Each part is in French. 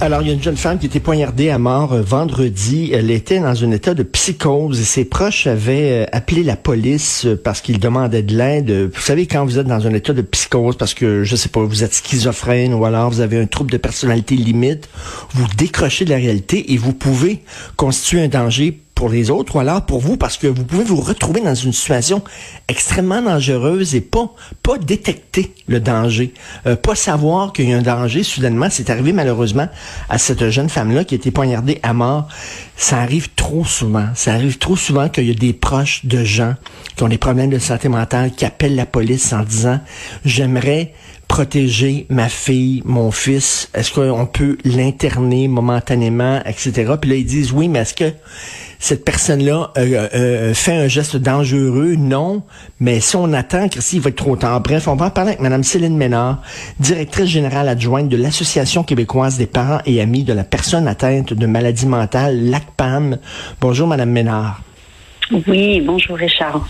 Alors, il y a une jeune femme qui était poignardée à mort euh, vendredi. Elle était dans un état de psychose et ses proches avaient euh, appelé la police euh, parce qu'ils demandaient de l'aide. Vous savez, quand vous êtes dans un état de psychose parce que, je sais pas, vous êtes schizophrène ou alors vous avez un trouble de personnalité limite, vous décrochez de la réalité et vous pouvez constituer un danger pour les autres ou alors pour vous parce que vous pouvez vous retrouver dans une situation extrêmement dangereuse et pas pas détecter le danger, euh, pas savoir qu'il y a un danger soudainement. C'est arrivé malheureusement à cette jeune femme-là qui a été poignardée à mort. Ça arrive trop souvent. Ça arrive trop souvent qu'il y a des proches de gens qui ont des problèmes de santé mentale qui appellent la police en disant j'aimerais protéger ma fille, mon fils? Est-ce qu'on peut l'interner momentanément, etc. Puis là, ils disent oui, mais est-ce que cette personne-là euh, euh, euh, fait un geste dangereux? Non. Mais si on attend, Christy, il va être trop tard. Bref, on va en parler avec Mme Céline Ménard, directrice générale adjointe de l'Association québécoise des parents et amis de la personne atteinte de maladie mentale, l'ACPAM. Bonjour, Mme Ménard. Oui, bonjour Richard.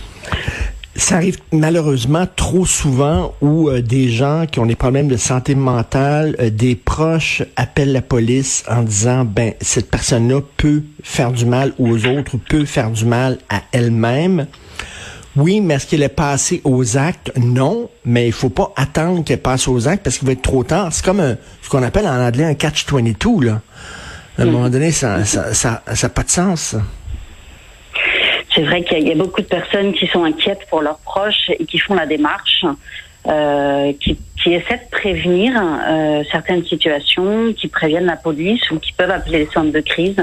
Ça arrive malheureusement trop souvent où euh, des gens qui ont des problèmes de santé mentale, euh, des proches appellent la police en disant ben cette personne-là peut faire du mal aux autres, peut faire du mal à elle-même. Oui, mais est-ce qu'elle est passée aux actes? Non, mais il faut pas attendre qu'elle passe aux actes parce qu'il va être trop tard. C'est comme un, ce qu'on appelle en anglais un catch-22, là. À un moment donné, ça n'a ça, ça, ça pas de sens. C'est vrai qu'il y, a beaucoup de personnes qui sont inquiètes pour leurs proches et qui font la démarche, euh, qui, qui, essaient de prévenir euh, certaines situations, qui préviennent la police ou qui peuvent appeler les centres de crise.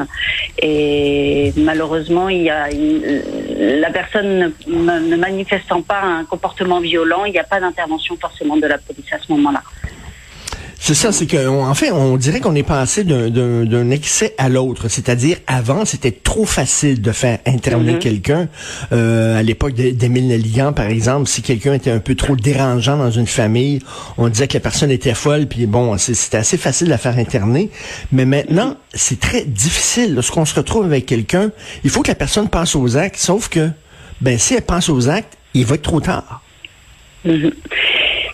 Et malheureusement, il y a la personne ne, ne manifestant pas un comportement violent, il n'y a pas d'intervention forcément de la police à ce moment-là. C'est ça, c'est qu'en fait, on dirait qu'on est passé d'un excès à l'autre. C'est-à-dire, avant, c'était trop facile de faire interner mm-hmm. quelqu'un. Euh, à l'époque d'Émile Nelligan, par exemple, si quelqu'un était un peu trop dérangeant dans une famille, on disait que la personne était folle, puis bon, c'était assez facile de la faire interner. Mais maintenant, c'est très difficile. Lorsqu'on se retrouve avec quelqu'un, il faut que la personne passe aux actes, sauf que, ben, si elle passe aux actes, il va être trop tard. Mm-hmm.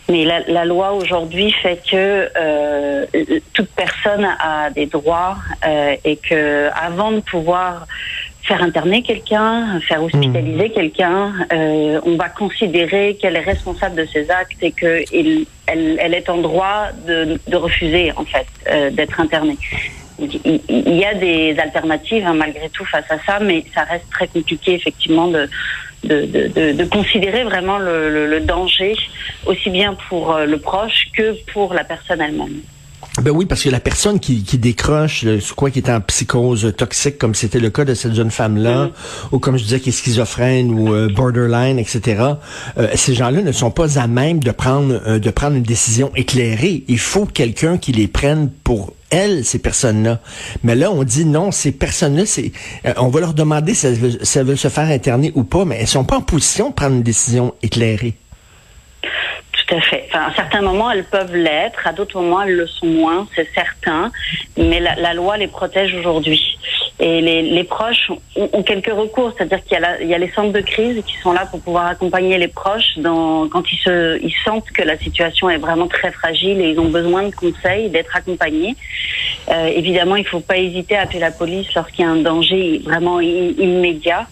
Mais la, la loi aujourd'hui fait que euh, toute personne a des droits euh, et que avant de pouvoir faire interner quelqu'un, faire hospitaliser mmh. quelqu'un, euh, on va considérer qu'elle est responsable de ses actes et que il, elle, elle, est en droit de, de refuser en fait euh, d'être internée. Il, il y a des alternatives hein, malgré tout face à ça, mais ça reste très compliqué effectivement de de, de, de, considérer vraiment le, le, danger, aussi bien pour euh, le proche que pour la personne elle-même. Ben oui, parce que la personne qui, qui décroche, quoi, qui est en psychose toxique, comme c'était le cas de cette jeune femme-là, mm-hmm. ou comme je disais, qui est schizophrène ou euh, borderline, etc. Euh, ces gens-là ne sont pas à même de prendre de prendre une décision éclairée. Il faut quelqu'un qui les prenne pour elles, ces personnes-là. Mais là, on dit non, ces personnes-là, c'est, euh, on va leur demander si elles, veulent, se faire interner ou pas, mais elles sont pas en position de prendre une décision éclairée. Tout à fait. Enfin, à certains moments, elles peuvent l'être, à d'autres moments, elles le sont moins, c'est certain. Mais la, la loi les protège aujourd'hui. Et les, les proches ont, ont, quelques recours, c'est-à-dire qu'il y, y, a les centres de crise qui sont là pour pouvoir accompagner les proches dans, quand ils, se, ils sentent que la situation est vraiment très fragile et ils ont besoin de conseils, d'être accompagnés. Euh, évidemment, il ne faut pas hésiter à appeler la police lorsqu'il y a un danger vraiment immédiat.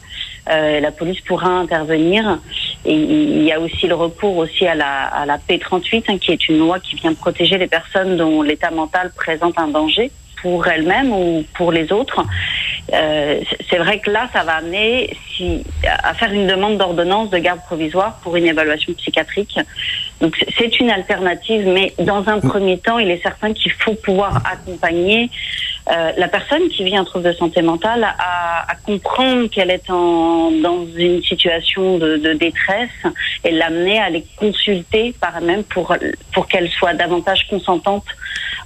Euh, la police pourra intervenir. Et il y a aussi le recours aussi à la, à la P38, hein, qui est une loi qui vient protéger les personnes dont l'état mental présente un danger pour elle-même ou pour les autres. Euh, c'est vrai que là, ça va amener si, à faire une demande d'ordonnance de garde provisoire pour une évaluation psychiatrique. Donc c'est une alternative, mais dans un premier temps, il est certain qu'il faut pouvoir accompagner euh, la personne qui vit un trouble de santé mentale à, à comprendre qu'elle est en, dans une situation de, de détresse et l'amener à les consulter par elle-même pour, pour qu'elle soit davantage consentante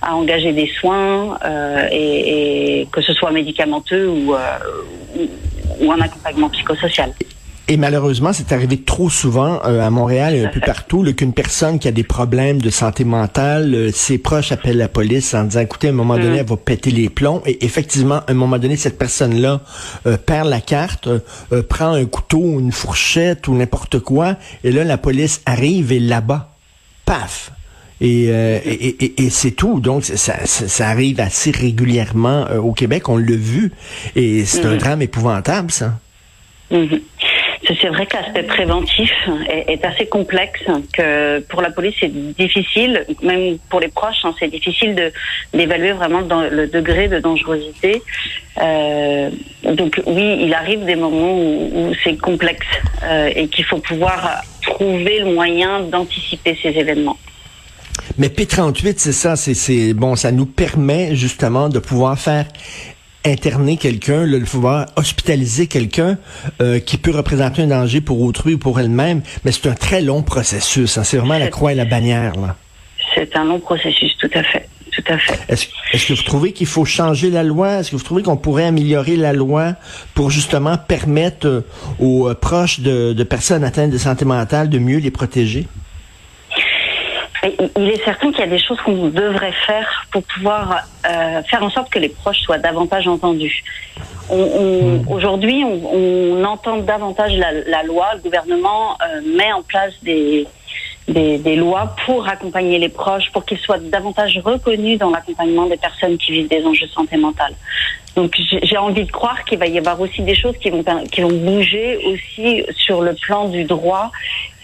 à engager des soins euh, et, et, que ce soit médicamenteux ou, euh, ou, ou un accompagnement psychosocial. Et malheureusement, c'est arrivé trop souvent euh, à Montréal et un peu partout qu'une personne qui a des problèmes de santé mentale, euh, ses proches appellent la police en disant, écoutez, à un moment donné, mm. elle va péter les plombs. Et effectivement, à un moment donné, cette personne-là euh, perd la carte, prend un couteau, une fourchette ou n'importe quoi, et là, la police arrive et là-bas, paf, et, et, et, c'est tout. Donc, ça, ça, arrive assez régulièrement au Québec. On l'a vu. Et c'est un mm. drame épouvantable, ça. Mm-hmm. C'est vrai que l'aspect préventif est, assez complexe, que pour la police c'est difficile, même pour les proches, hein, c'est difficile de d'évaluer vraiment le degré de dangerosité. Euh, donc oui, il arrive des moments où, c'est complexe euh, et qu'il faut pouvoir trouver le moyen d'anticiper ces événements. Mais P38, c'est ça, c'est bon, ça nous permet justement de pouvoir faire interner quelqu'un, le pouvoir hospitaliser quelqu'un euh, qui peut représenter un danger pour autrui ou pour elle-même, mais c'est un très long processus. Hein. C'est vraiment la croix et la bannière. là. C'est un long processus, tout à fait. Tout à fait. Est-ce que vous trouvez qu'il faut changer la loi? Est-ce que vous trouvez qu'on pourrait améliorer la loi pour justement permettre euh, aux euh, proches de, de personnes atteintes de santé mentale de mieux les protéger? Il est certain qu'il y a des choses qu'on devrait faire pour pouvoir euh, faire en sorte que les proches soient davantage entendus. On, on, hmm. Aujourd'hui, on, on, entend davantage la, la, loi. Le gouvernement euh, met en place des, des, des, lois pour accompagner les proches, pour qu'ils soient davantage reconnus dans l'accompagnement des personnes qui vivent des enjeux de santé mentale. Donc j'ai envie de croire qu'il va y avoir aussi des choses qui vont qui vont bouger aussi sur le plan du droit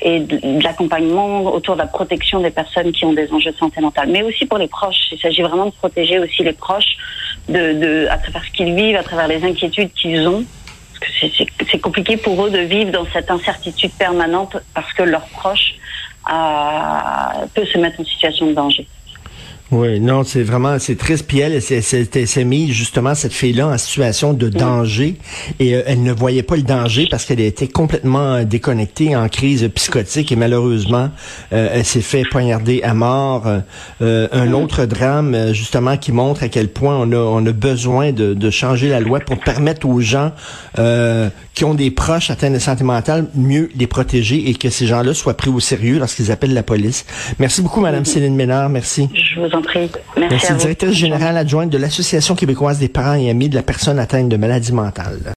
et de, l'accompagnement autour de la protection des personnes qui ont des enjeux de santé mentale, mais aussi pour les proches. Il s'agit vraiment de protéger aussi les proches de, de à travers ce qu'ils vivent, à travers les inquiétudes qu'ils ont. Parce que c'est compliqué pour eux de vivre dans cette incertitude permanente parce que leurs proches euh, peuvent se mettre en situation de danger. Oui, non, c'est vraiment, c'est triste. Puis elle, s'est mise justement cette fille-là en situation de danger et euh, elle ne voyait pas le danger parce qu'elle était complètement déconnectée, en crise psychotique et malheureusement, euh, elle s'est fait poignarder à mort. Euh, un autre drame, justement, qui montre à quel point on a, on a besoin de, de changer la loi pour permettre aux gens qui ont des proches atteints de santé mentale mieux les protéger et que ces gens-là soient pris au sérieux lorsqu'ils appellent la police. Merci beaucoup, Madame Céline Ménard. Merci. Je vous en prie. Merci, Merci directrice générale adjointe de l'Association québécoise des parents et amis de la personne atteinte de maladie mentale.